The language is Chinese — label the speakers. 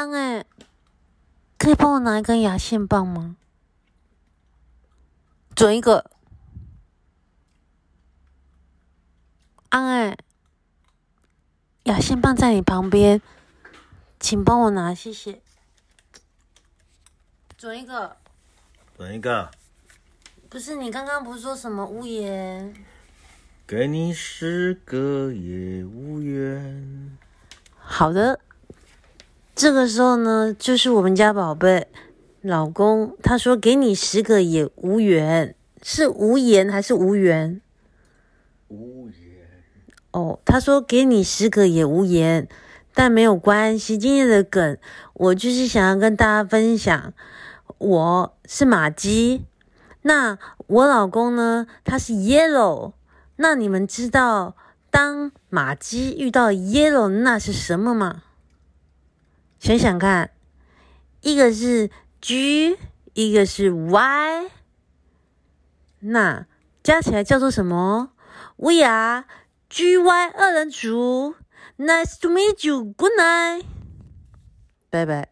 Speaker 1: 安哎，可以帮我拿一根牙线棒吗？准一个。安哎，牙线棒在你旁边，请帮我拿，谢谢。准一个。
Speaker 2: 准一个。
Speaker 1: 不是你刚刚不是说什么无言？
Speaker 2: 给你十个也无缘。
Speaker 1: 好的，这个时候呢，就是我们家宝贝老公，他说给你十个也无缘，是无言还是无缘？
Speaker 2: 无言。
Speaker 1: 哦，他说给你十个也无言，但没有关系。今天的梗，我就是想要跟大家分享，我是马基。那我老公呢？他是 yellow。那你们知道当马基遇到 yellow 那是什么吗？想想看，一个是 G，一个是 Y，那加起来叫做什么？We are GY 二人组。Nice to meet you. Good night. 拜拜。